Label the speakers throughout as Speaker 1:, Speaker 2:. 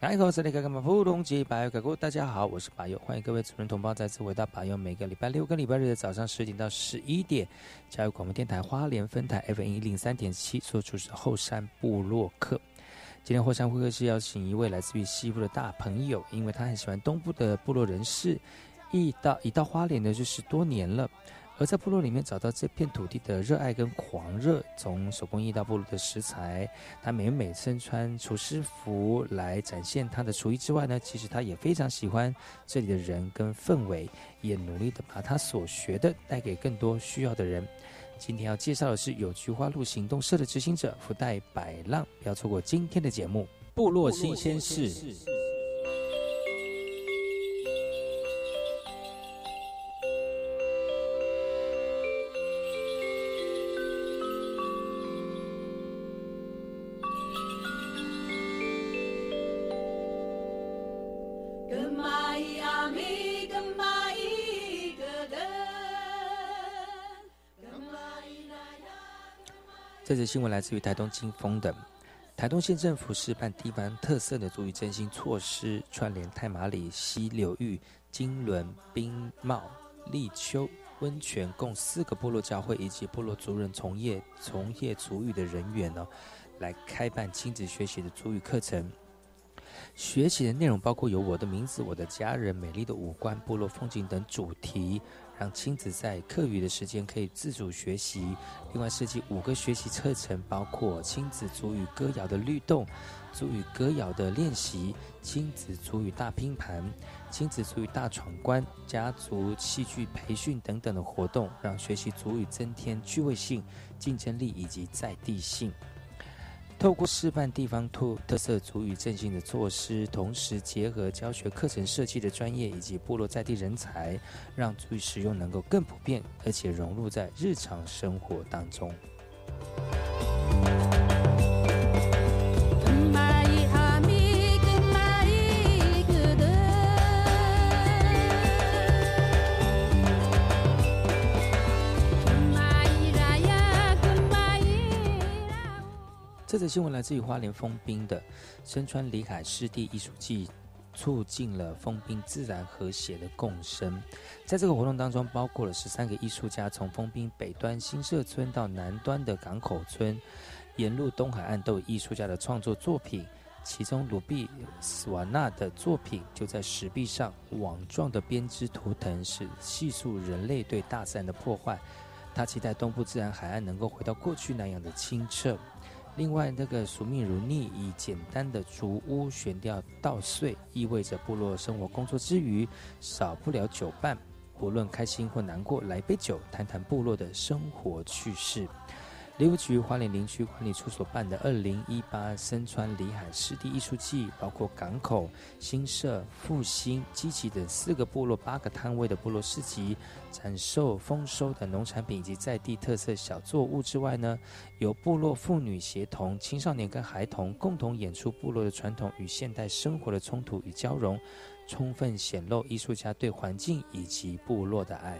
Speaker 1: 大家好，我是巴友，欢迎各位主人同胞再次回到巴友。每个礼拜六跟礼拜日的早上十点到十一点，加入广播电台花莲分台 FM 一零三点七，所主持后山部落客。今天后山会客室邀请一位来自于西部的大朋友，因为他很喜欢东部的部落人士，一到一到花莲呢就是多年了。而在部落里面找到这片土地的热爱跟狂热，从手工艺到部落的食材，他每每身穿厨师服来展现他的厨艺之外呢，其实他也非常喜欢这里的人跟氛围，也努力的把他所学的带给更多需要的人。今天要介绍的是有菊花路行动社的执行者福袋百浪，不要错过今天的节目《部落新鲜事》。这则新闻来自于台东金峰的台东县政府示范地方特色的足语振兴措施，串联太马里、溪流域、金轮、冰帽、立秋温泉，共四个部落教会以及部落族人从业从业足语的人员呢，来开办亲子学习的足语课程。学习的内容包括有我的名字、我的家人、美丽的五官、部落风景等主题。让亲子在课余的时间可以自主学习。另外设计五个学习课程，包括亲子足语歌谣的律动、足语歌谣的练习、亲子足语大拼盘、亲子足语大闯关、家族戏剧培训等等的活动，让学习足语增添趣味性、竞争力以及在地性。透过示范地方特特色足语振兴的措施，同时结合教学课程设计的专业以及部落在地人才，让足语使用能够更普遍，而且融入在日常生活当中。这则新闻来自于花莲封冰的身穿里海湿地艺术季，促进了封冰自然和谐的共生。在这个活动当中，包括了十三个艺术家，从封冰北端新社村到南端的港口村，沿路东海岸都有艺术家的创作作品。其中鲁比斯瓦纳的作品就在石壁上网状的编织图腾，是细数人类对大自然的破坏。他期待东部自然海岸能够回到过去那样的清澈。另外，那个俗命如逆，以简单的竹屋悬吊稻穗，意味着部落生活工作之余少不了酒伴。不论开心或难过，来杯酒，谈谈部落的生活趣事。林务局花莲林区管理处所办的二零一八深川里海湿地艺术季，包括港口、新社、复兴、基奇等四个部落八个摊位的部落市集，展售丰收的农产品以及在地特色小作物之外呢，由部落妇女协同、青少年跟孩童共同演出部落的传统与现代生活的冲突与交融，充分显露艺术家对环境以及部落的爱。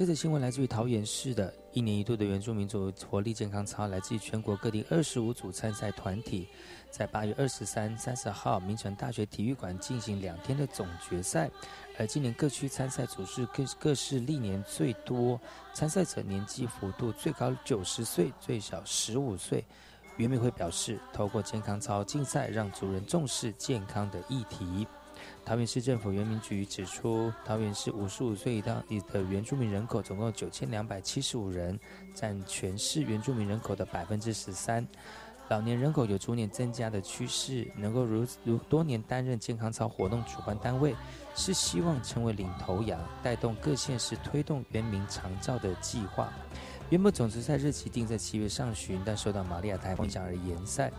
Speaker 1: 这则新闻来自于桃园市的一年一度的原住民族活力健康操，来自于全国各地二十五组参赛团体，在八月二十三、三十号，明城大学体育馆进行两天的总决赛。而今年各区参赛组是各各市历年最多，参赛者年纪幅度最高九十岁，最小十五岁。原民会表示，透过健康操竞赛，让族人重视健康的议题。桃园市政府原民局指出，桃园市五十五岁以上的原住民人口总共九千两百七十五人，占全市原住民人口的百分之十三。老年人口有逐年增加的趋势，能够如如多年担任健康操活动主办单位，是希望成为领头羊，带动各县市推动原民长照的计划。原本总决赛日期定在七月上旬，但受到玛利亚台风影响而延赛。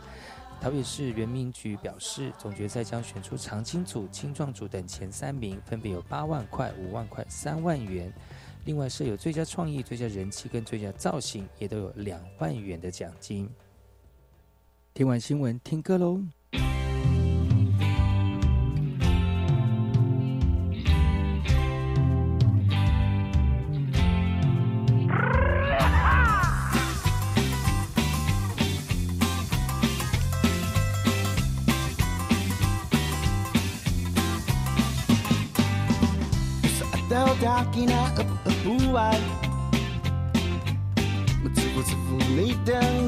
Speaker 1: 桃园市人民局表示，总决赛将选出长青组、青壮组等前三名，分别有八万块、五万块、三万元。另外设有最佳创意、最佳人气跟最佳造型，也都有两万元的奖金。听完新闻，听歌喽。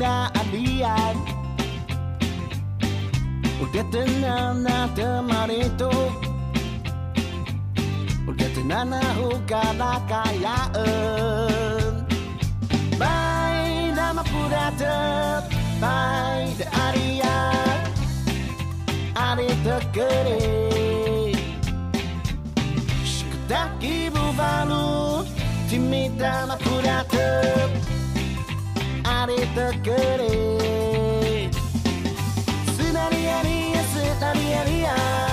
Speaker 2: sina aliyan Ulitin na natin marito. Ulitin na na ukala kayaan Bay na mapurata Bay da ariyan Ari tekeri Shikutaki buvalu mapurata. なりとくりすなりやりやすなりやりや。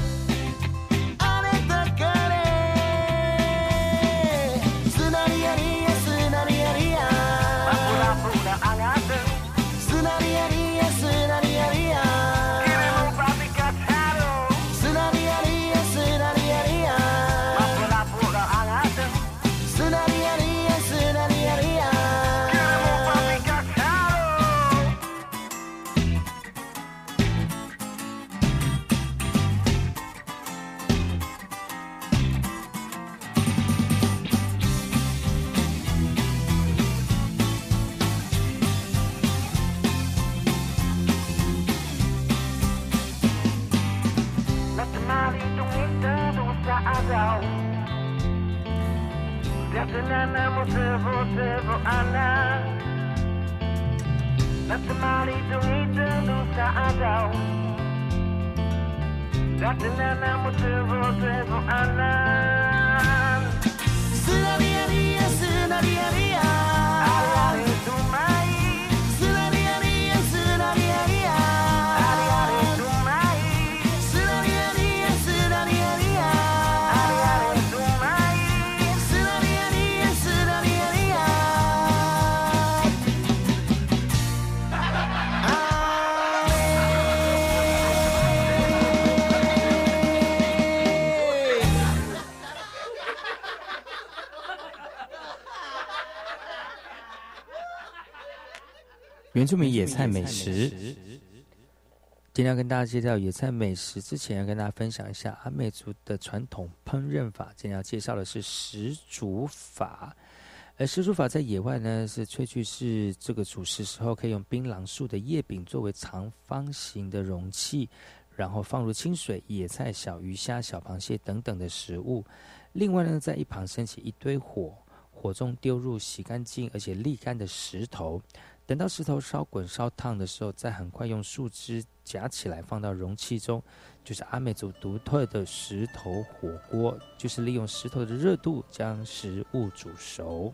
Speaker 1: 原住民野菜美食，今天要跟大家介绍野菜美食之前，要跟大家分享一下阿美族的传统烹饪法。今天要介绍的是石煮法，而石煮法在野外呢，是萃取是这个煮食时候可以用槟榔树的叶柄作为长方形的容器，然后放入清水、野菜、小鱼虾、小螃蟹等等的食物。另外呢，在一旁升起一堆火，火中丢入洗干净而且沥干的石头。等到石头烧滚烧烫的时候，再很快用树枝夹起来放到容器中，就是阿美族独特的石头火锅，就是利用石头的热度将食物煮熟。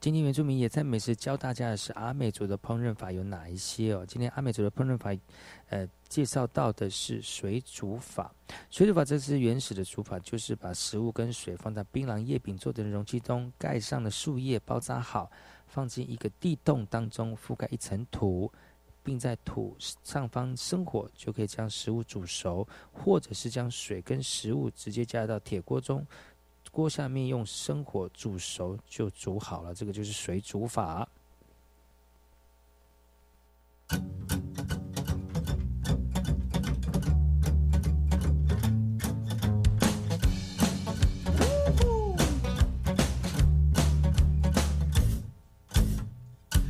Speaker 1: 今天原住民野菜美食教大家的是阿美族的烹饪法有哪一些哦？今天阿美族的烹饪法，呃，介绍到的是水煮法。水煮法这是原始的煮法，就是把食物跟水放在槟榔叶饼做的容器中，盖上了树叶包扎好，放进一个地洞当中，覆盖一层土，并在土上方生火，就可以将食物煮熟，或者是将水跟食物直接加到铁锅中。锅下面用生火煮熟就煮好了，这个就是水煮法。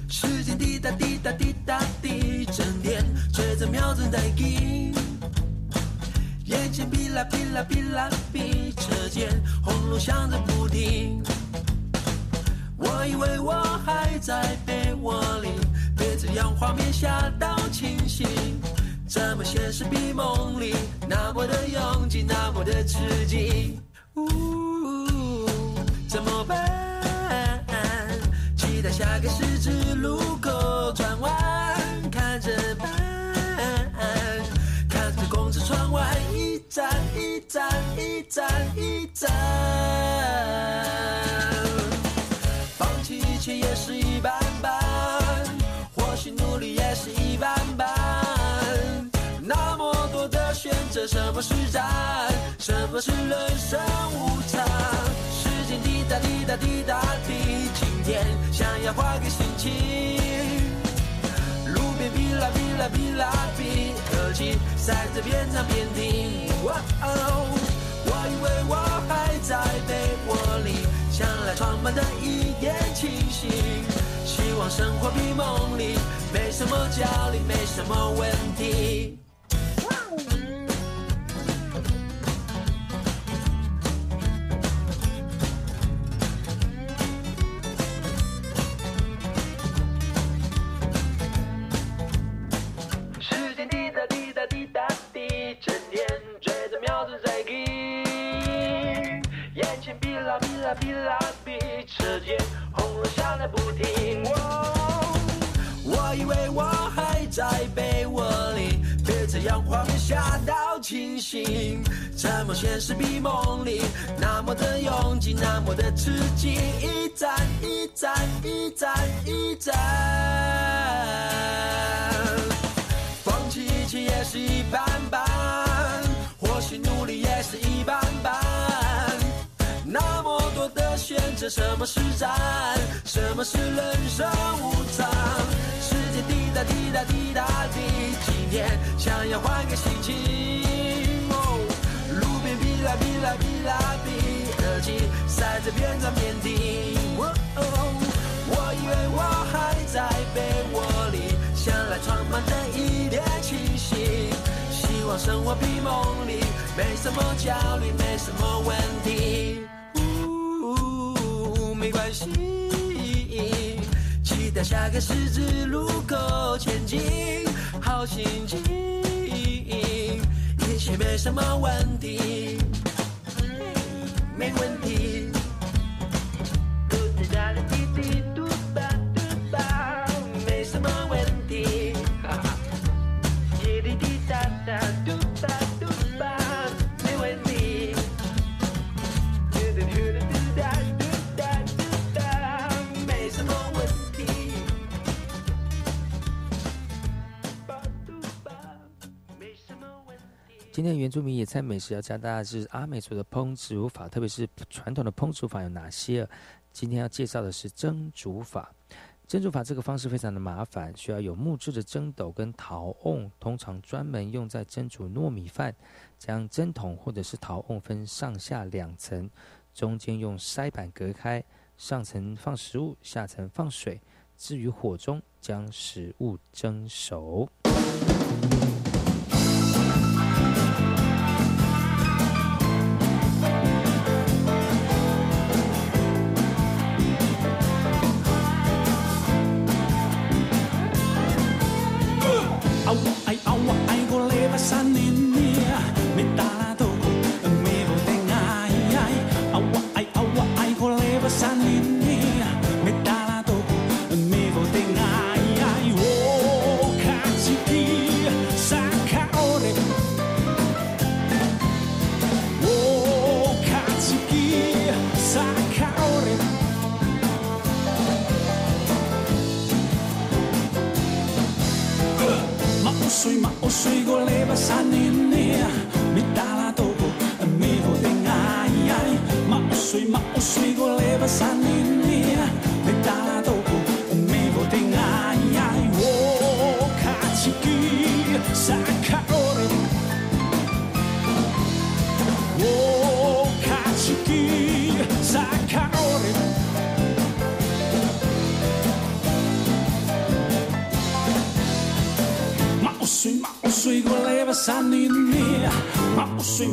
Speaker 3: 时间滴答滴答滴答滴，整天追着秒针在进。眼前哔啦哔啦哔啦哔，车间轰隆响着不停。我以为我还在被窝里，被这样画面吓到清醒。怎么现实比梦里那么的拥挤，那么的刺激？呜，怎么办？期待下个十字路口转弯，一站一站一站一站，放弃一切也是一般般，或许努力也是一般般。那么多的选择，什么是战？什么是人生无常？时间滴答滴答滴答滴，今天想要换个心情。路边哔啦哔啦哔啦塞着边唱边听。哇哦，我以为我还在被窝里，想来床板的一点清醒。希望生活比梦里没什么焦虑，没什么问题。画面吓到清醒。怎么现实比梦里那么的拥挤，那么的刺激？一站一站一站一站。放弃一切也是一般般，或许努力也是一般般。那么多的选择，什么是战？什么是人生无常？滴答滴答滴答滴，今天想要换个心情。哦，路边哔啦哔啦哔啦哔，耳机塞着边唱边听。哦，我以为我还在被窝里，想来床板的一点清醒。希望生活比梦里没什么焦虑，没什么问题。呜，没关系，到下个十字路口前进，好心情，一切没什么问题，没问题。
Speaker 1: 今天原住民野菜美食要教大家是阿美族的烹煮法，特别是传统的烹煮法有哪些？今天要介绍的是蒸煮法。蒸煮法这个方式非常的麻烦，需要有木质的蒸斗跟陶瓮，通常专门用在蒸煮糯米饭。将蒸桶或者是陶瓮分上下两层，中间用筛板隔开，上层放食物，下层放水。置于火中，将食物蒸熟。
Speaker 4: 卡起基萨卡奥里，我卡起基萨卡奥里。马有水，马有水，我来把山林呢。马有水，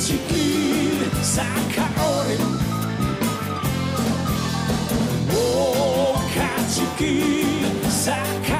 Speaker 4: 马有水，我来把山林呢。马有水，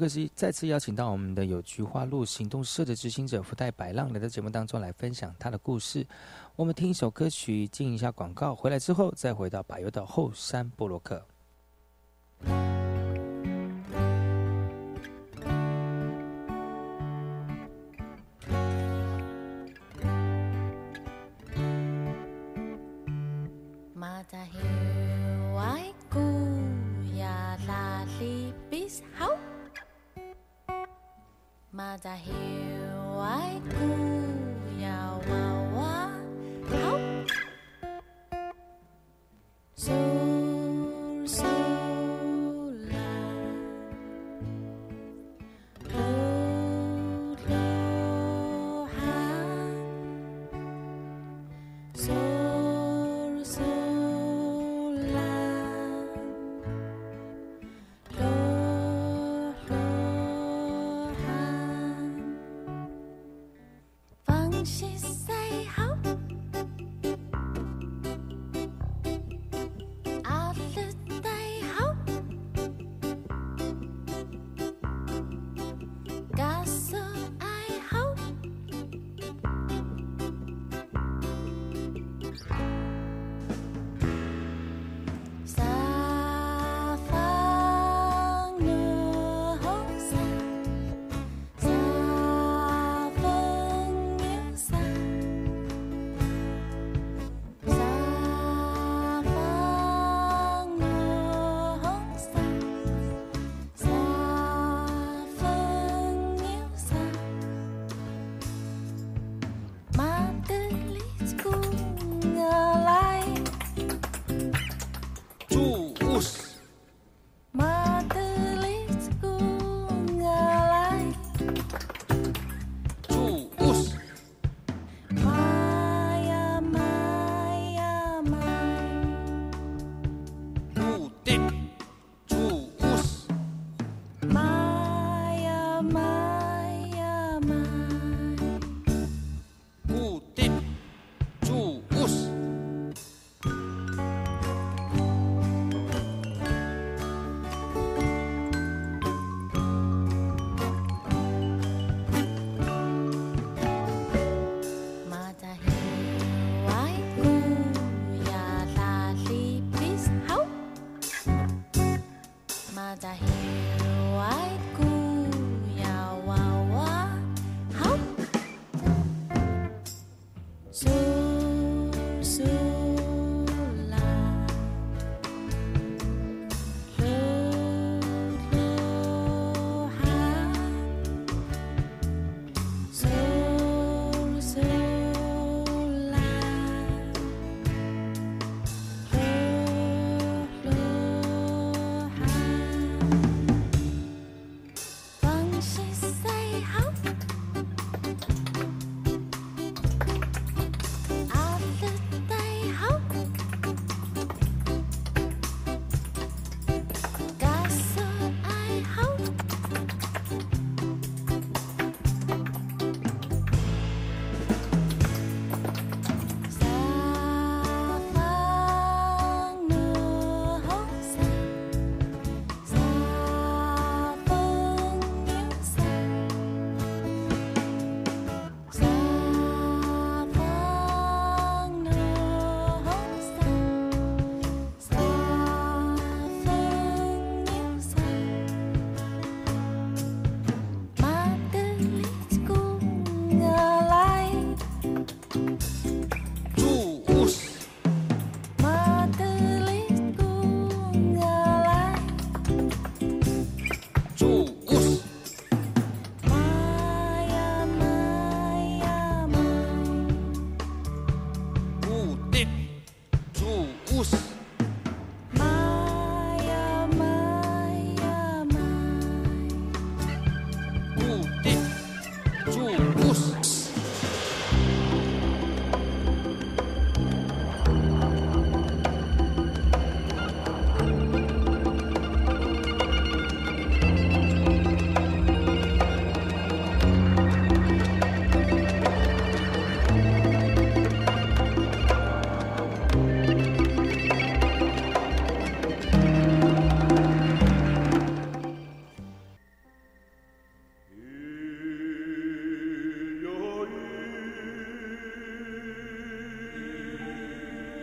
Speaker 5: 克西再次邀请到我们的有菊花路行动社的执行者福袋白浪来到节目当中来分享他的故事。我们听一首歌曲，进一下广告，回来之后再回到百优的后山布洛克。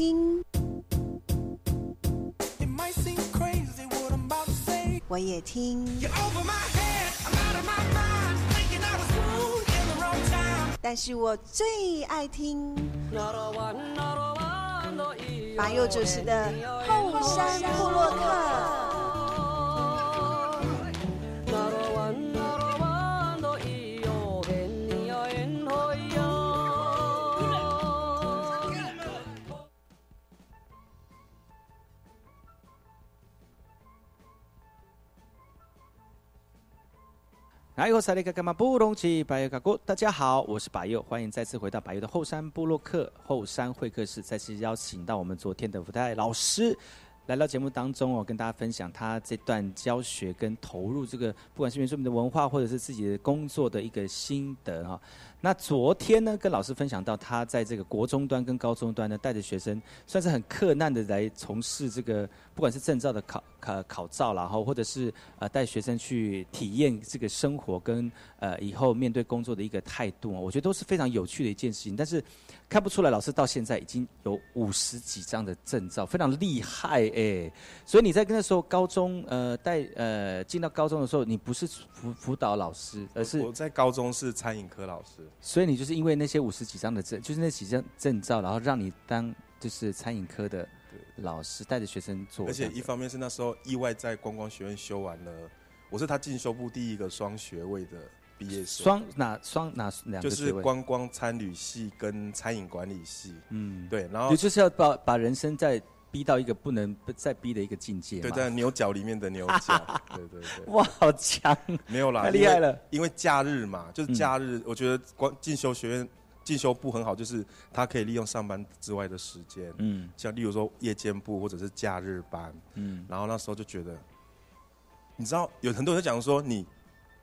Speaker 6: 听，我也听，但是我最爱听。马佑主持的后山部落客。
Speaker 7: 哎呦，塞利格干嘛不隆起？白油嘎咕，大家好，我是白佑，欢迎再次回到白佑的后山部落客后山会客室，再次邀请到我们昨天的福袋老师来到节目当中哦，跟大家分享他这段教学跟投入这个，不管是原住民的文化或者是自己的工作的一个心得哈。那昨天呢，跟老师分享到他在这个国中端跟高中端呢，带着学生算是很克难的来从事这个，不管是证照的考考考照，然后或者是呃带学生去体验这个生活跟呃以后面对工作的一个态度哦，我觉得都是非常有趣的一件事情。但是看不出来，老师到现在已经有五十几张的证照，非常厉害哎。所以你在跟那时候高中呃带呃进到高中的时候，你不是辅辅导老师，而是
Speaker 8: 我在高中是餐饮科老师，
Speaker 7: 所以你就是因为那些五十几张的证，就是那几张证照，然后让你当就是餐饮科的老师，带着学生做
Speaker 8: 而且。一方面是那时候意外在观光学院修完了，我是他进修部第一个双学位的毕业生，
Speaker 7: 双哪双哪两个就是？
Speaker 8: 观光餐旅系跟餐饮管理系，
Speaker 7: 嗯，
Speaker 8: 对，然后
Speaker 7: 也就是要把把人生再逼到一个不能再逼的一个境界嘛。
Speaker 8: 对，在牛角里面的牛角，对对对，
Speaker 7: 哇，好强！
Speaker 8: 没有啦，
Speaker 7: 太厉害了
Speaker 8: 因为，因为假日嘛，就是假日，我觉得光进修学院。进修部很好，就是他可以利用上班之外的时间，
Speaker 7: 嗯
Speaker 8: 像例如说夜间部或者是假日班，
Speaker 7: 嗯
Speaker 8: 然后那时候就觉得，你知道有很多人讲说你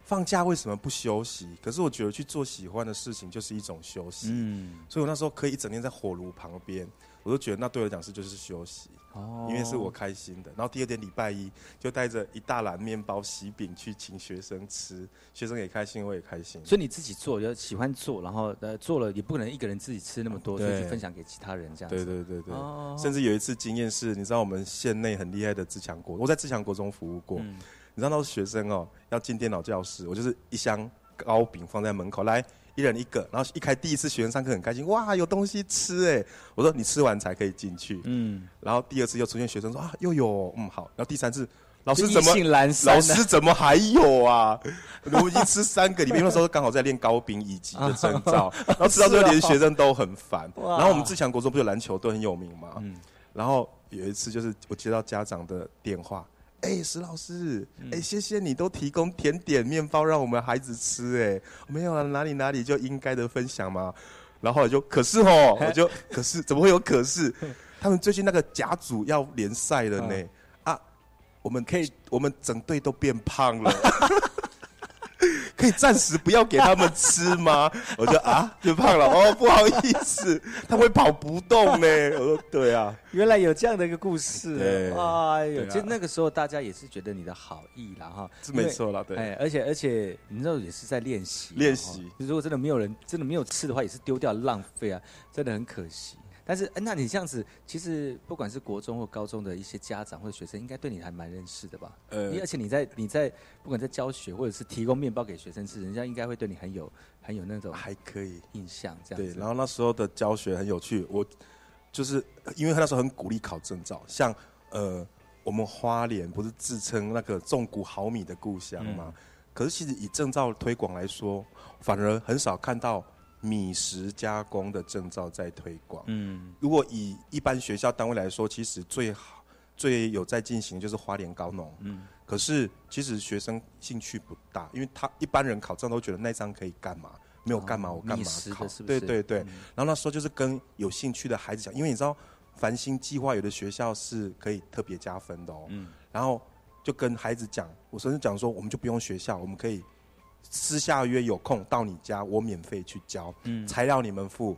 Speaker 8: 放假为什么不休息？可是我觉得去做喜欢的事情就是一种休息，
Speaker 7: 嗯，
Speaker 8: 所以我那时候可以一整天在火炉旁边，我就觉得那对我来讲是就是休息，
Speaker 7: 哦
Speaker 8: 因为是我开心的。然后第二天礼拜一就带着一大篮面包、喜饼去请学生吃，学生也开心，我也开心。
Speaker 7: 所以你自己做，就喜欢做，然后呃做了也不可能一个人自己吃那么多，所以
Speaker 8: 对
Speaker 7: 去分享给其他人这样子。
Speaker 8: 对对对对，
Speaker 7: 哦
Speaker 8: 甚至有一次经验是，你知道我们县内很厉害的自强国，我在自强国中服务过，
Speaker 7: 嗯
Speaker 8: 你知道那时候学生哦要进电脑教室，我就是一箱糕饼放在门口，来一人一个，然后一开第一次学生上课很开心，哇有东西吃哎，我说你吃完才可以进去，
Speaker 7: 嗯，
Speaker 8: 然后第二次又出现学生说啊又有嗯好，然后第三次。老师怎么老师怎么还有啊？我们已经吃三个，里面那时候刚好在练糕饼以及的征兆，然后吃到最后连学生都很烦。然后我们自强国中不是有篮球队很有名嘛？
Speaker 7: 嗯
Speaker 8: 然后有一次就是我接到家长的电话，哎、石老师，哎、谢谢你都提供甜点面包让我们孩子吃、哎，没有啊，哪里哪里就应该的分享嘛。然后我就可是哦，我就可是怎么会有可是？他们最近那个甲组要联赛了呢，啊，我们可以，我们整队都变胖了。可以暂时不要给他们吃吗？我就啊，变胖了。哦，不好意思，他会跑不动呢。我 说对啊，
Speaker 7: 原来有这样的一个故事，哎呦，其实那个时候大家也是觉得你的好意啦哈，
Speaker 8: 是没错啦对。
Speaker 7: 哎，而且而且你知道也是在练习，
Speaker 8: 练习。
Speaker 7: 如果真的没有人真的没有吃的话，也是丢掉浪费啊，真的很可惜。但是，哎那你这样子，其实不管是国中或高中的一些家长或者学生，应该对你还蛮认识的吧？
Speaker 8: 呃
Speaker 7: 你而且你在你在不管在教学或者是提供面包给学生吃，人家应该会对你很有很有那种
Speaker 8: 还可以
Speaker 7: 印象这样
Speaker 8: 对，
Speaker 7: 子。
Speaker 8: 然后那时候的教学很有趣，我就是因为他那时候很鼓励考证照，像呃我们花莲不是自称那个种谷毫米的故乡吗？可是其实以证照推广来说，反而很少看到米食加工的证照在推广。
Speaker 7: 嗯
Speaker 8: 如果以一般学校单位来说，其实最好最有在进行就是花莲高农。
Speaker 7: 嗯
Speaker 8: 可是其实学生兴趣不大，因为他一般人考证都觉得那张可以干嘛？没有干嘛，
Speaker 7: 哦
Speaker 8: 我干嘛考？
Speaker 7: 是不是
Speaker 8: 对对对。
Speaker 7: 嗯
Speaker 8: 然后那时候就是跟有兴趣的孩子讲，因为你知道繁星计划有的学校是可以特别加分的哦。
Speaker 7: 嗯
Speaker 8: 然后就跟孩子讲，我甚至讲说，我们就不用学校，我们可以私下约有空到你家，我免费去教，
Speaker 7: 嗯
Speaker 8: 材料你们付，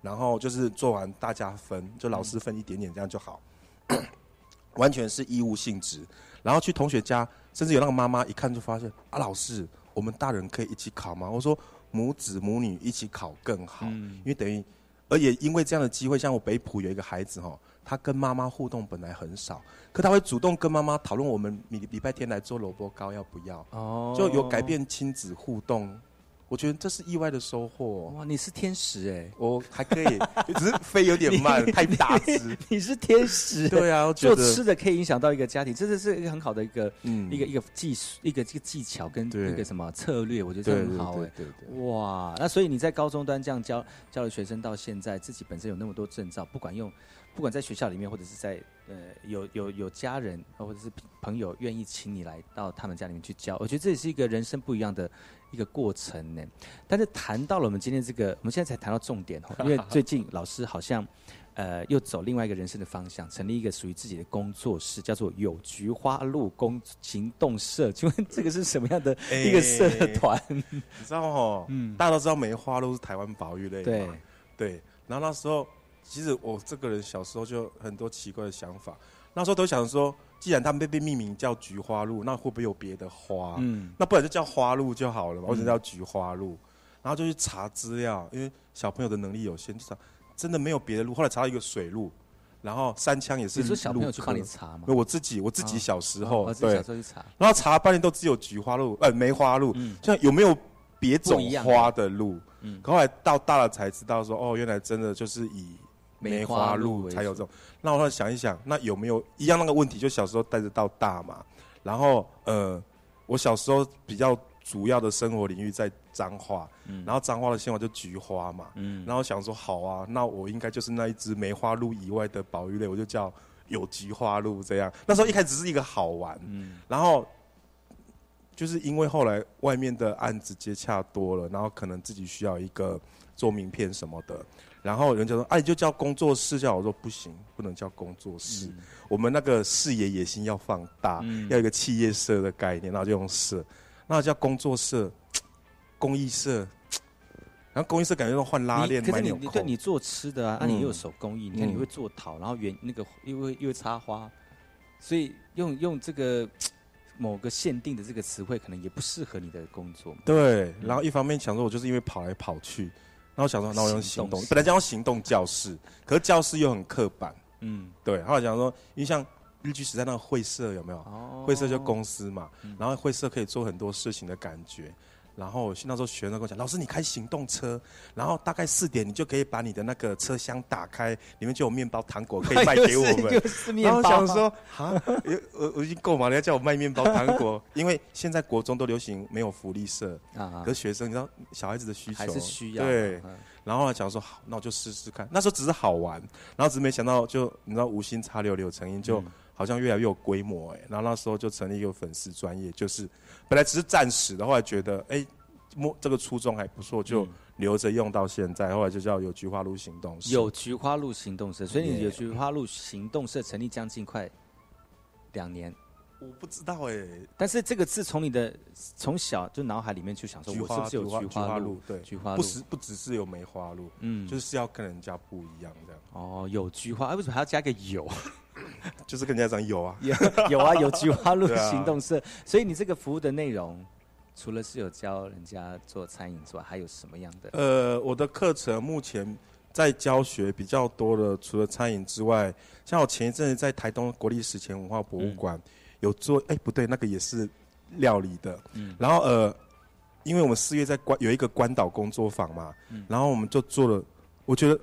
Speaker 8: 然后就是做完大家分，就老师分一点点这样就好，完全是义务性质。然后去同学家，甚至有那个妈妈一看就发现啊，老师，我们大人可以一起考吗？我说母子母女一起考更好，
Speaker 7: 嗯
Speaker 8: 因为等于，而也因为这样的机会，像我北浦有一个孩子哈，他跟妈妈互动本来很少，可他会主动跟妈妈讨论我们礼礼拜天来做萝卜糕要不要，
Speaker 7: 哦。
Speaker 8: 就有改变亲子互动。我觉得这是意外的收获、哦。
Speaker 7: 哇，你是天使哎、
Speaker 8: 我还可以，只是飞有点慢，太大只。
Speaker 7: 你是天使，
Speaker 8: 对啊
Speaker 7: 做吃的可以影响到一个家庭，这是是一个很好的一个、
Speaker 8: 嗯。
Speaker 7: 一个一个技术，一个一个技巧跟一个什么策略，我觉得这很好哎、
Speaker 8: 对对。
Speaker 7: 哇，那所以你在高中端这样教教了学生到现在，自己本身有那么多证照，不管用，不管在学校里面或者是在呃有有有家人或者是朋友愿意请你来到他们家里面去教，我觉得这也是一个人生不一样的一个过程呢。但是谈到了我们今天这个，我们现在才谈到重点哦，因为最近老师好像。呃，又走另外一个人生的方向，成立一个属于自己的工作室，叫做有菊花路工行动社。请问这个是什么样的一个社团？
Speaker 8: 你知道哦，
Speaker 7: 嗯
Speaker 8: 大家都知道梅花鹿是台湾保育类嘛，
Speaker 7: 对
Speaker 8: 对。然后那时候，其实我这个人小时候就很多奇怪的想法。那时候都想说，既然他们被被命名叫菊花路，那会不会有别的花？
Speaker 7: 嗯
Speaker 8: 那不然就叫花路就好了嘛，
Speaker 7: 嗯
Speaker 8: 为什么叫菊花鹿？然后就去查资料，因为小朋友的能力有限，就查真的没有别的路。后来查到一个水路，然后三枪也是。
Speaker 7: 你说小朋友去帮你查吗
Speaker 8: 我自己，我自己小时候，对
Speaker 7: 小时候去查
Speaker 8: 然后查了半天都只有菊花路，呃，梅花路，
Speaker 7: 嗯
Speaker 8: 像有没有别种花的路？
Speaker 7: 嗯
Speaker 8: 可后来到大了才知道说，哦，原来真的就是以梅花鹿才有这种。那我后来想一想，那有没有一样那个问题？就小时候带着到大嘛，然后呃，我小时候比较主要的生活领域在彰化，
Speaker 7: 嗯
Speaker 8: 然后彰化的鲜花就菊花嘛，
Speaker 7: 嗯
Speaker 8: 然后想说好啊，那我应该就是那一只梅花鹿以外的保育类，我就叫有菊花鹿这样。那时候一开始只是一个好玩，
Speaker 7: 嗯
Speaker 8: 然后就是因为后来外面的案子接洽多了，然后可能自己需要一个做名片什么的，然后人家说，哎、你就叫工作室，叫我说不行，不能叫工作室，我们那个视野野心要放大，
Speaker 7: 嗯。
Speaker 8: 要有一个企业社的概念，然后就用社，那叫工作社、公益社，然后公益社感觉要换拉链、
Speaker 7: 你可是你你对你做吃的啊，那、你
Speaker 8: 嗯。
Speaker 7: 又有手工艺，你看你
Speaker 8: 嗯
Speaker 7: 会做陶，然后原那个又会又会插花，所以用用这个 某个限定的这个词汇，可能也不适合你的工作嘛。
Speaker 8: 对，然后一方面想说，我就是因为跑来跑去，然后想说，那我用行动本来讲要行动教室，可是教室又很刻板，
Speaker 7: 嗯，
Speaker 8: 对，后来想说，因为像日剧时代那个会社有没有？
Speaker 7: 哦。
Speaker 8: 会社就公司嘛，然后会社可以做很多事情的感觉。然后我那时候学生跟我讲，老师你开行动车，然后大概四点你就可以把你的那个车厢打开，里面就有面包、糖果可以卖 给我们。
Speaker 7: 就是面
Speaker 8: 然后
Speaker 7: 包
Speaker 8: 想说，啊，我我已经够忙了，要叫我卖面包、糖果，因为现在国中都流行没有福利社
Speaker 7: 啊
Speaker 8: 可是学生你知道小孩子的需求
Speaker 7: 还是需要
Speaker 8: 对
Speaker 7: 嗯。
Speaker 8: 然后想说，好，那我就试试看。那时候只是好玩，然后只是没想到就，你知道无心插柳柳成荫，就
Speaker 7: 嗯
Speaker 8: 好像越来越有规模哎、然后那时候就成立一个粉丝专业，就是本来只是暂时的，后来觉得哎，摸这个初衷还不错，就留着用到现在。后来就叫有菊花路行动社。
Speaker 7: 有菊花路行动社，所以你有菊花路行动社成立将近快两年。
Speaker 8: 我不知道哎、
Speaker 7: 但是这个字从你的从小就脑海里面去想说，
Speaker 8: 菊花
Speaker 7: 我是不是有
Speaker 8: 菊
Speaker 7: 菊花
Speaker 8: 路？对，
Speaker 7: 菊花路
Speaker 8: 不只不只是有梅花鹿，
Speaker 7: 嗯
Speaker 8: 嗯，就是要跟人家不一样这样。
Speaker 7: 哦，有菊花，哎，为什么还要加个有？
Speaker 8: 就是跟人家讲有啊，
Speaker 7: 有有啊，有菊花路 行动社。所以你这个服务的内容，除了是有教人家做餐饮之外，还有什么样的？
Speaker 8: 呃，我的课程目前在教学比较多的，除了餐饮之外，像我前一阵子在台东国立史前文化博物馆、有做，哎、不对，那个也是料理的。
Speaker 7: 嗯
Speaker 8: 然后呃，因为我们四月在关有一个关岛工作坊嘛，
Speaker 7: 嗯
Speaker 8: 然后我们就做了，我觉得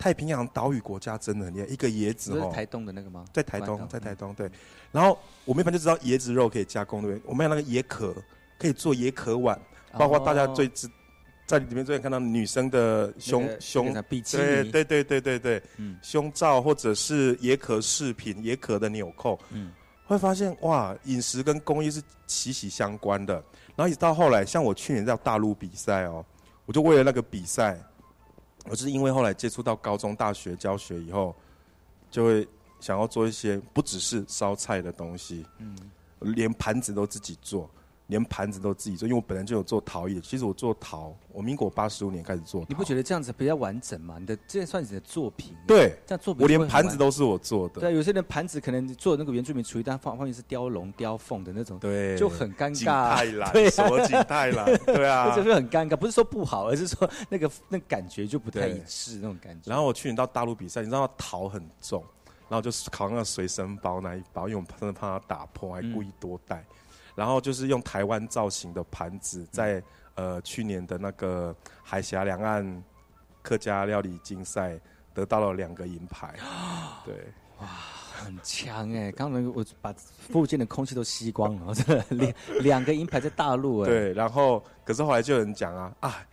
Speaker 8: 太平洋岛屿国家真的很厉害，一个椰子哦，
Speaker 7: 台东的那个吗？
Speaker 8: 在台东，在台东对。然后我们一般就知道椰子肉可以加工，对不对？我们有那个椰壳，可以做椰壳碗，包括大家最知。在里面最近看到女生的胸、
Speaker 7: 那个
Speaker 8: 胸对对对对对对，
Speaker 7: 嗯
Speaker 8: 胸罩或者是椰壳饰品、椰壳的纽扣，
Speaker 7: 嗯
Speaker 8: 会发现哇，饮食跟工艺是息息相关的。然后一直到后来，像我去年在大陆比赛哦，我就为了那个比赛，我就是因为后来接触到高中、大学教学以后，就会想要做一些不只是烧菜的东西，
Speaker 7: 嗯
Speaker 8: 连盘子都自己做。连盘子都自己做，因为我本来就有做陶艺。其实我做陶，我民国八十五年开始做。
Speaker 7: 你不觉得这样子比较完整吗？你的这算是你的作品。
Speaker 8: 对，
Speaker 7: 这样作品
Speaker 8: 我连盘子都是我做的。
Speaker 7: 对，有些人盘子可能做那个原住民厨艺，但放放面是雕龙雕凤的那种，
Speaker 8: 对
Speaker 7: 就很尴
Speaker 8: 景
Speaker 7: 尬。
Speaker 8: 泰蓝
Speaker 7: 对啊，
Speaker 8: 什么景泰蓝对啊
Speaker 7: 就是很尴尬。不是说不好，而是说那个那感觉就不太一致那种感觉。
Speaker 8: 然后我去年到大陆比赛，你知道陶很重，然后就是扛那个随身包那一包，因为我真的怕它打破，还故意多带。然后就是用台湾造型的盘子，在呃去年的那个海峡两岸客家料理竞赛得到了两个银牌。对，哇
Speaker 7: 很强哎、刚才我把附近的空气都吸光了，真的两两个银牌在大陆哎、
Speaker 8: 对，然后可是后来就有人讲啊啊，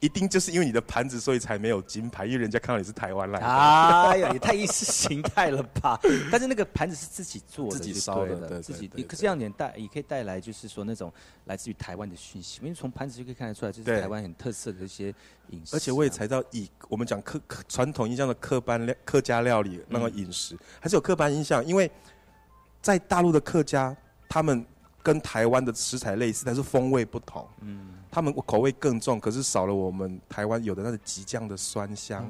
Speaker 8: 一定就是因为你的盘子，所以才没有金牌，因为人家看到你是台湾来的。
Speaker 7: 哎呀，也太意识形态了吧！但是那个盘子是自己做的，
Speaker 8: 自己烧的
Speaker 7: 对
Speaker 8: 对对
Speaker 7: 自己
Speaker 8: 对。
Speaker 7: 可是这样点带也可以带来，就是说那种来自于台湾的讯息，因为从盘子就可以看得出来，这是台湾很特色的一些饮食啊。
Speaker 8: 而且我也才知道，以我们讲客客传统印象的客班料客家料理那个饮食，还是有刻板印象，因为在大陆的客家，他们跟台湾的食材类似，但是风味不同。
Speaker 7: 嗯，
Speaker 8: 他们口味更重，可是少了我们台湾有的那个极酱的酸香，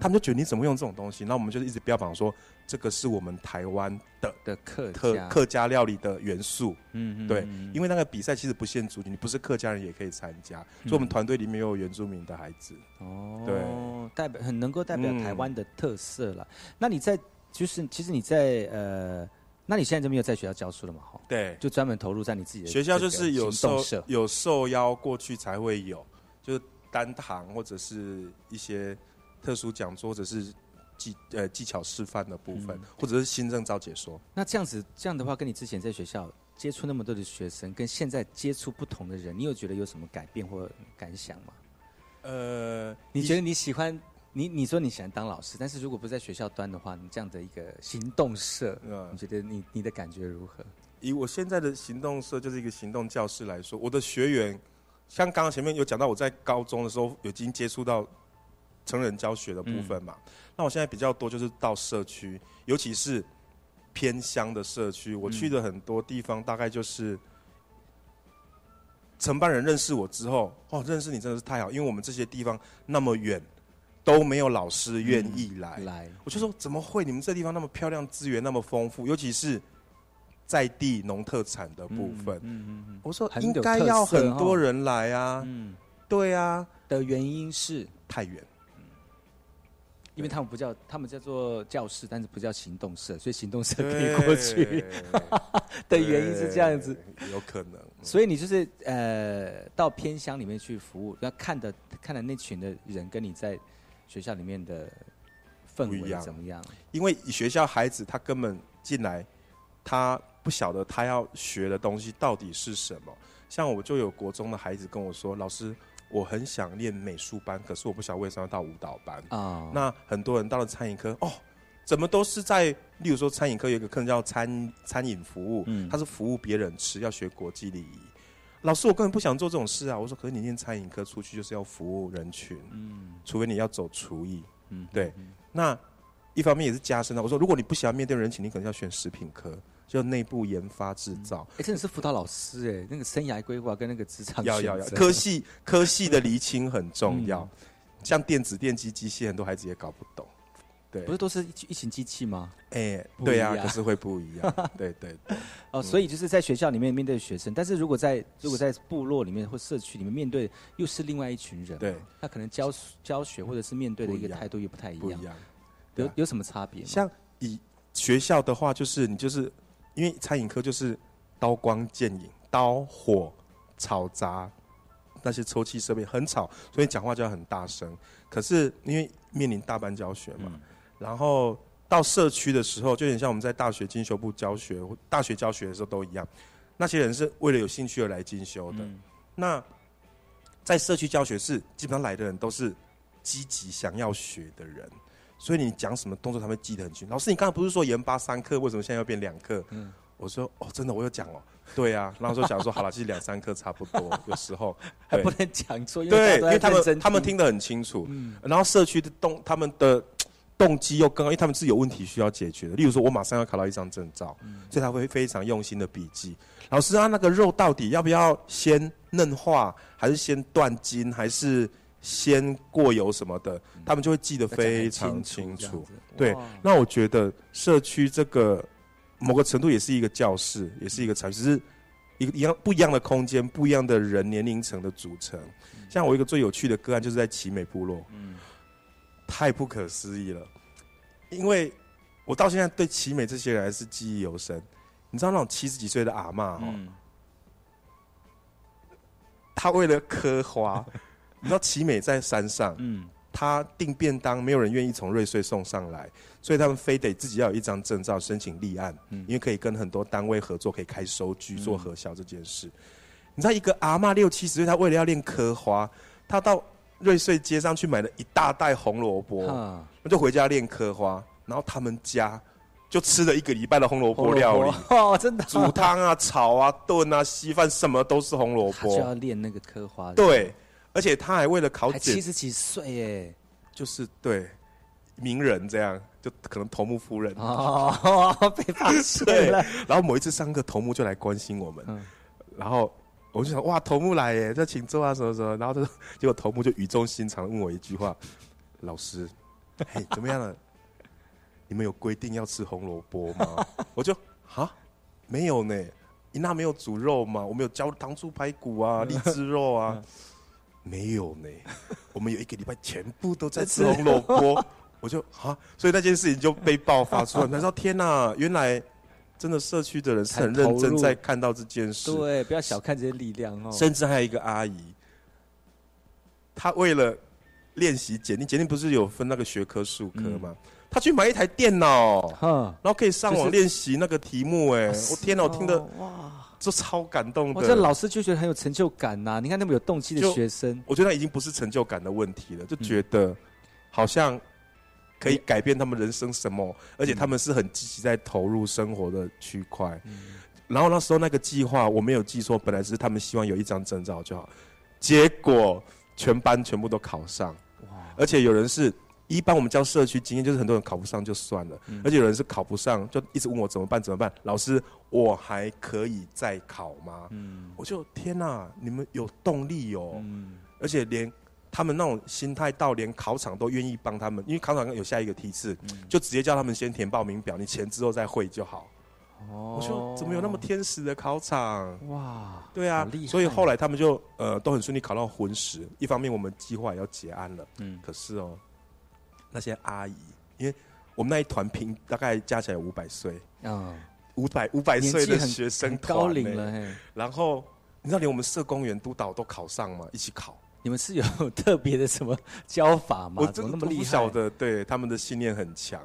Speaker 8: 他们就觉得你怎么用这种东西？那我们就一直标榜说，这个是我们台湾的
Speaker 7: 的客
Speaker 8: 客
Speaker 7: 家
Speaker 8: 客家料理的元素。
Speaker 7: 嗯嗯
Speaker 8: 对因为那个比赛其实不限族群，你不是客家人也可以参加，所以我们团队里面有原住民的孩子。
Speaker 7: 哦，
Speaker 8: 对，
Speaker 7: 代表很能够代表
Speaker 8: 嗯
Speaker 7: 台湾的特色了。那你在就是其实你在呃，那你现在就没有在学校教书了嘛？哈，
Speaker 8: 对，
Speaker 7: 就专门投入在你自己的
Speaker 8: 学校就是有受有受邀过去才会有，就是单堂或者是一些特殊讲座，或者是技呃技巧示范的部分，
Speaker 7: 嗯
Speaker 8: 或者是新政招解说。
Speaker 7: 那这样子，这样的话，跟你之前在学校接触那么多的学生，跟现在接触不同的人，你有觉得有什么改变或感想吗？
Speaker 8: 呃，
Speaker 7: 你觉得你喜欢你？你说你喜欢当老师，但是如果不在学校端的话，你这样的一个行动社，
Speaker 8: 嗯
Speaker 7: 你觉得你你的感觉如何？
Speaker 8: 以我现在的行动社就是一个行动教室来说，我的学员，像刚刚前面有讲到，我在高中的时候已经接触到成人教学的部分嘛。那我现在比较多就是到社区，尤其是偏乡的社区，我去的很多地方，大概就是承办人认识我之后，哦，认识你真的是太好，因为我们这些地方那么远。都没有老师愿意来，
Speaker 7: 来，
Speaker 8: 我就说怎么会？你们这地方那么漂亮，资源那么丰富，尤其是在地农特产的部分。嗯嗯嗯，我说应该要很多人来啊。嗯，对啊。
Speaker 7: 的原因是
Speaker 8: 太远，
Speaker 7: 因为他们不叫他们叫做教室，但是不叫行动社，所以行动社可以过去。的原因是这样子，
Speaker 8: 有可能。
Speaker 7: 所以你就是呃，到偏乡里面去服务，要看的看的那群的人跟你在。学校里面的氛围怎么样？
Speaker 8: 因为学校孩子他根本进来，他不晓得他要学的东西到底是什么。像我就有国中的孩子跟我说：“老师，我很想练美术班，可是我不晓得为什么要到舞蹈班啊。”那很多人到了餐饮科，哦，怎么都是在，例如说餐饮科有一个课叫餐餐饮服务，嗯，他是服务别人吃，要学国际礼仪。老师，我根本不想做这种事啊！我说，可是你念餐饮科出去就是要服务人群，嗯，除非你要走厨艺，嗯，对。那一方面也是加深了。我说，如果你不喜欢面对人群，你可能要选食品科，就内部研发制造。
Speaker 7: 哎，真的是辅导老师哎，那个生涯规划跟那个职场
Speaker 8: 要要要，科系科系的厘清很重要。像电子、电机、机械，很多孩子也搞不懂。
Speaker 7: 不是都是一一型机器吗？
Speaker 8: 哎，对啊，可是会不一样。对对对。
Speaker 7: 哦，所以就是在学校里面面对学生，但是如果在如果在部落里面或社区里面面对，又是另外一群人。
Speaker 8: 对。
Speaker 7: 那可能教教学或者是面对的一个态度又不太一样。
Speaker 8: 不一样。
Speaker 7: 有有什么差别？
Speaker 8: 像以学校的话，就是你就是因为餐饮科就是刀光剑影、刀火吵杂，那些抽气设备很吵，所以讲话就要很大声。可是因为面临大班教学嘛。然后到社区的时候，就有点像我们在大学进修部教学、大学教学的时候都一样。那些人是为了有兴趣而来进修的。那在社区教学是基本上来的人都是积极想要学的人，所以你讲什么动作他们记得很清。老师，你刚才不是说研八三课，为什么现在要变两课？我说哦，真的，我有讲哦。对啊，然后说想说好了，其实两三课差不多，有时候
Speaker 7: 还不能讲错，
Speaker 8: 对，因为他
Speaker 7: 们
Speaker 8: 他们听得很清楚。然后社区的动他们的。动机又更高，因为他们是有问题需要解决的。例如说，我马上要考到一张证照，所以他会非常用心的笔记。老师啊，那个肉到底要不要先嫩化，还是先断筋，还是先过油什么的？他们就会记得非常清楚。对，那我觉得社区这个某个程度也是一个教室，也是一个场，只是一个一样不一样的空间，不一样的人年龄层的组成。像我一个最有趣的个案，就是在奇美部落。太不可思议了，因为我到现在对奇美这些人还是记忆犹深。你知道那种七十几岁的阿妈哦，他为了刻花，你知道奇美在山上，嗯，他订便当，没有人愿意从瑞穗送上来，所以他们非得自己要有一张证照申请立案，因为可以跟很多单位合作，可以开收据做核销这件事。你知道一个阿妈六七十岁，他为了要练刻花，他到。瑞穗街上去买了一大袋红萝卜，那就回家练刻花，然后他们家就吃了一个礼拜的红萝卜料理，
Speaker 7: 哦，真的，
Speaker 8: 煮汤啊、炒啊、炖啊、稀饭，什么都是红萝卜。
Speaker 7: 就要练那个刻花。
Speaker 8: 对，而且他还为了考
Speaker 7: 七十几岁耶，
Speaker 8: 就是对名人这样，就可能头目夫人
Speaker 7: 哦，被发现了。
Speaker 8: 然后某一次上课，头目就来关心我们，然后。我就想哇，头目来耶，这请坐啊，什么什么。然后他说，结果头目就语重心长问我一句话：“老师，嘿，怎么样了？你们有规定要吃红萝卜吗？” 我就啊，没有呢。你那没有煮肉吗？我们有教糖醋排骨啊，荔枝肉啊，没有呢。我们有一个礼拜全部都在吃红萝卜。我就啊，所以那件事情就被爆发出来。他说：“天哪，原来。”真的，社区的人是很认真在看到这件事。
Speaker 7: 对，不要小看这些力量哦。
Speaker 8: 甚至还有一个阿姨，她为了练习检定，检定不是有分那个学科、数科吗？她去买一台电脑，然后可以上网练习那个题目。哎，我天哪，我听得哇，这超感动的。
Speaker 7: 这老师就觉得很有成就感呐！你看那么有动机的学生，
Speaker 8: 我觉得已经不是成就感的问题了，就觉得好像。可以改变他们人生什么？而且他们是很积极在投入生活的区块。然后那时候那个计划我没有记错，本来只是他们希望有一张证照就好，结果全班全部都考上，而且有人是一般我们教社区经验，就是很多人考不上就算了，而且有人是考不上就一直问我怎么办怎么办，老师我还可以再考吗？我就天哪，你们有动力哦，而且连他们那种心态到连考场都愿意帮他们，因为考场有下一个梯次，就直接叫他们先填报名表，你钱之后再汇就好。我说怎么有那么天使的考场？哇，对啊，所以后来他们就呃都很顺利考到魂石。一方面我们计划也要结案了，嗯，可是哦，那些阿姨，因为我们那一团平大概加起来五百岁，啊，五百五百岁的学生
Speaker 7: 高龄了，
Speaker 8: 然后你知道连我们社工员督导都考上吗？一起考。
Speaker 7: 你们是有 特别的什么教法吗？
Speaker 8: 我怎么那么厉害？的，对他们的信念很强。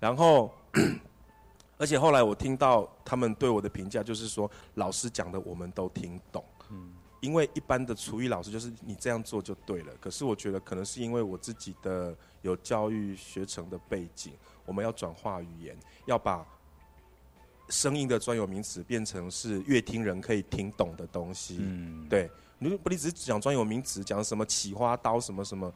Speaker 8: 然后，而且后来我听到他们对我的评价，就是说老师讲的我们都听懂。嗯，因为一般的厨艺老师就是你这样做就对了。可是我觉得可能是因为我自己的有教育学成的背景，我们要转化语言，要把声音的专有名词变成是乐听人可以听懂的东西。嗯，对。你不，你只是讲专有名词，讲什么起花刀什么什么，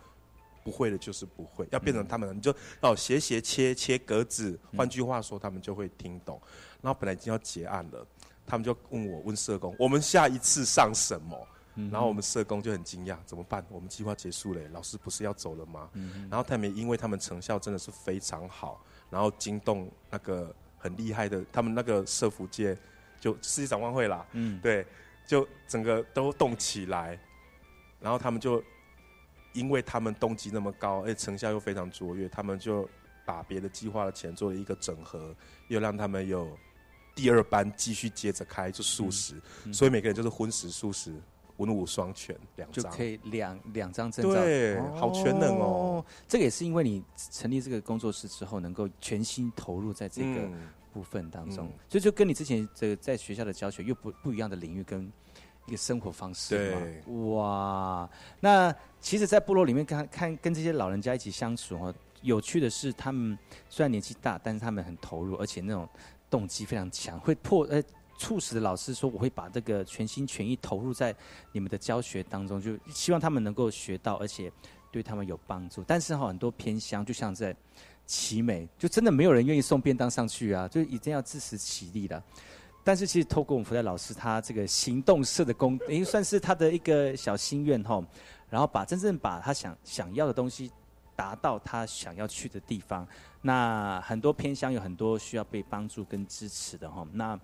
Speaker 8: 不会的就是不会，要变成他们，你就哦斜斜切切格子，换句话说，他们就会听懂。然后本来已经要结案了，他们就问我问社工，我们下一次上什么？然后我们社工就很惊讶，怎么办？我们计划结束了，老师不是要走了吗？然后他们因为他们成效真的是非常好，然后惊动那个很厉害的，他们那个社福界就世界展望会啦，嗯，对。就整个都动起来，然后他们就因为他们动机那么高，而且成效又非常卓越，他们就把别的计划的钱做了一个整合，又让他们有第二班继续接着开，就素食，所以每个人就是荤食素食，文武双全，两张。
Speaker 7: 就可以两两张证照，
Speaker 8: 对，好全能哦。
Speaker 7: 这个也是因为你成立这个工作室之后，能够全心投入在这个。部分当中，所以就跟你之前这个在学校的教学又不不一样的领域跟一个生活方式嘛，哇！那其实，在部落里面看看跟这些老人家一起相处哦，有趣的是，他们虽然年纪大，但是他们很投入，而且那种动机非常强，会迫呃促使老师说，我会把这个全心全意投入在你们的教学当中，就希望他们能够学到，而且对他们有帮助。但是哈，很多偏乡，就像在。奇美就真的没有人愿意送便当上去啊，就一定要自食其力的。但是其实透过我们福袋老师他这个行动式的功，等于算是他的一个小心愿哈。然后把真正把他想想要的东西达到他想要去的地方。那很多偏乡有很多需要被帮助跟支持的哈。那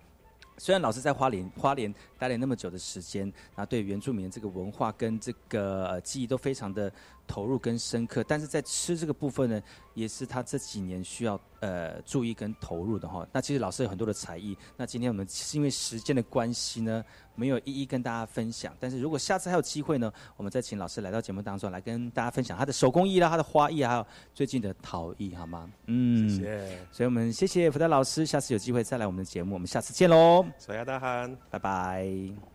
Speaker 7: 虽然老师在花莲花莲待了那么久的时间，那对原住民这个文化跟这个记忆都非常的。投入跟深刻，但是在吃这个部分呢，也是他这几年需要呃注意跟投入的哈。那其实老师有很多的才艺，那今天我们是因为时间的关系呢，没有一一跟大家分享。但是如果下次还有机会呢，我们再请老师来到节目当中来跟大家分享他的手工艺啦、他的花艺，还有最近的陶艺，好吗？
Speaker 8: 嗯，谢谢。
Speaker 7: 所以我们谢谢福袋老师，下次有机会再来我们的节目，我们下次见喽。
Speaker 8: 小亚大汉，
Speaker 7: 拜拜。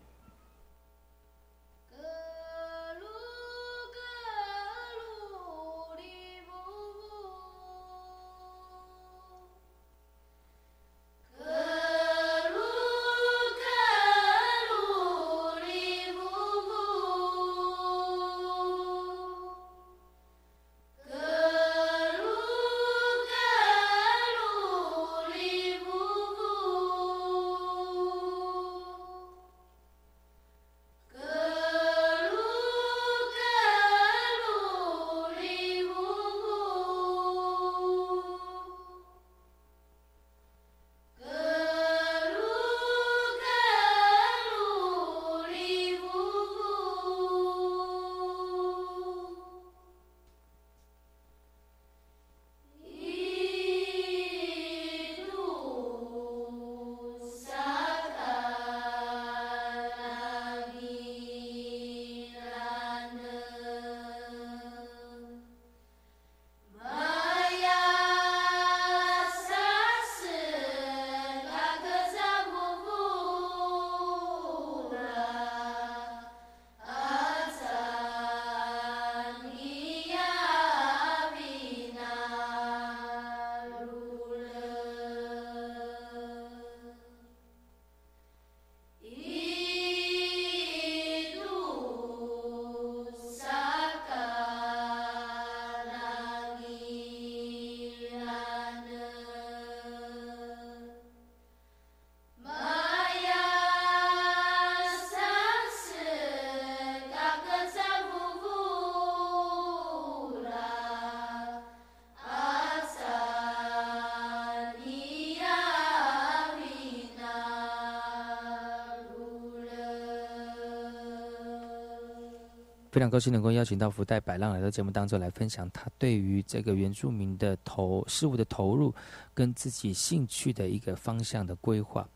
Speaker 5: 非常高兴能够邀请到福袋百浪来到节目当中来分享他对于这个原住民的投事物的投入，跟自己兴趣的一个方向的规划，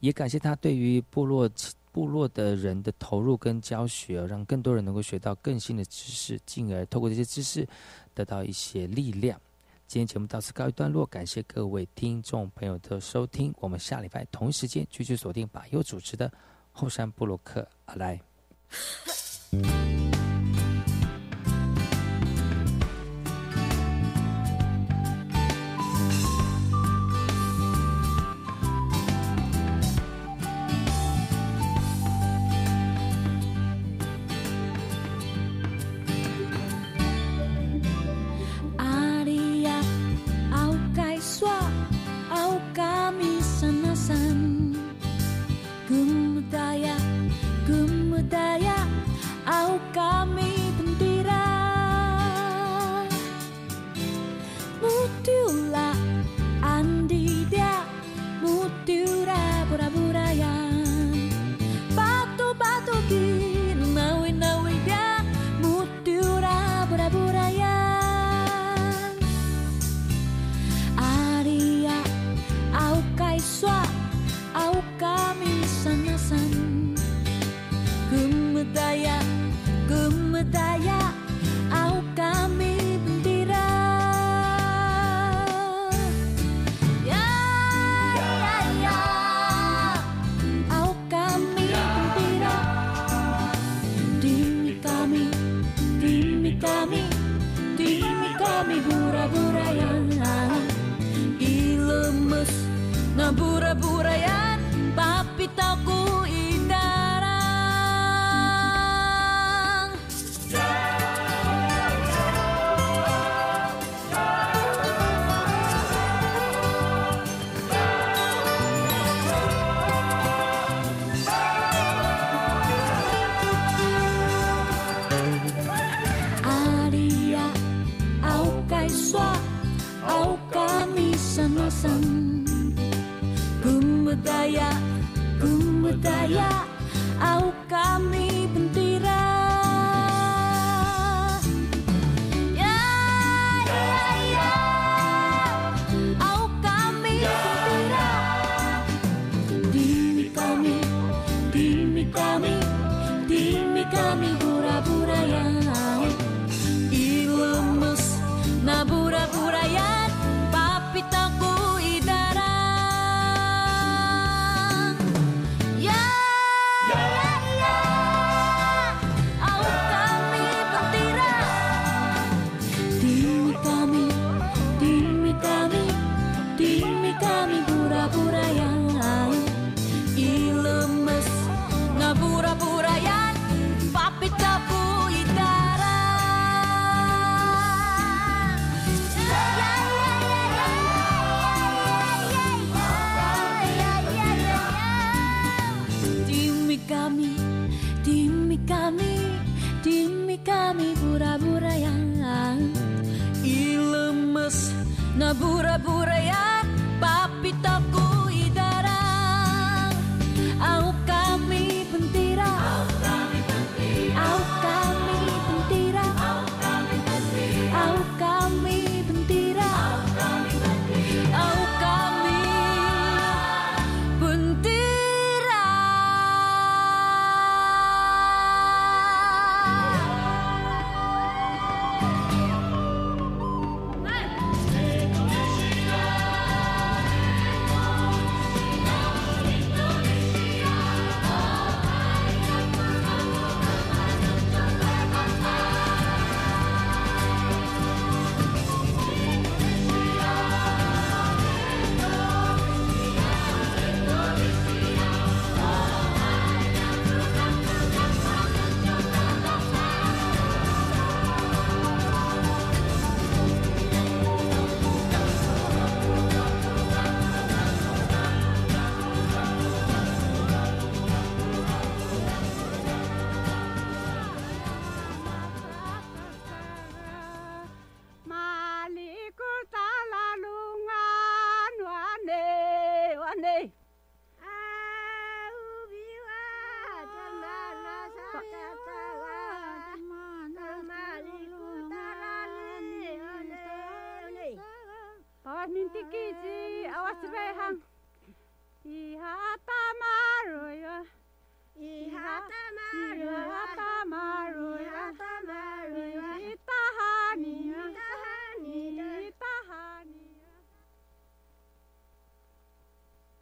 Speaker 5: 也感谢他对于部落部落的人的投入跟教学，让更多人能够学到更新的知识，进而透过这些知识得到一些力量。今天节目到此告一段落，感谢各位听众朋友的收听。我们下礼拜同一时间继续锁定把优主持的后山布洛克阿来。
Speaker 9: una burra burra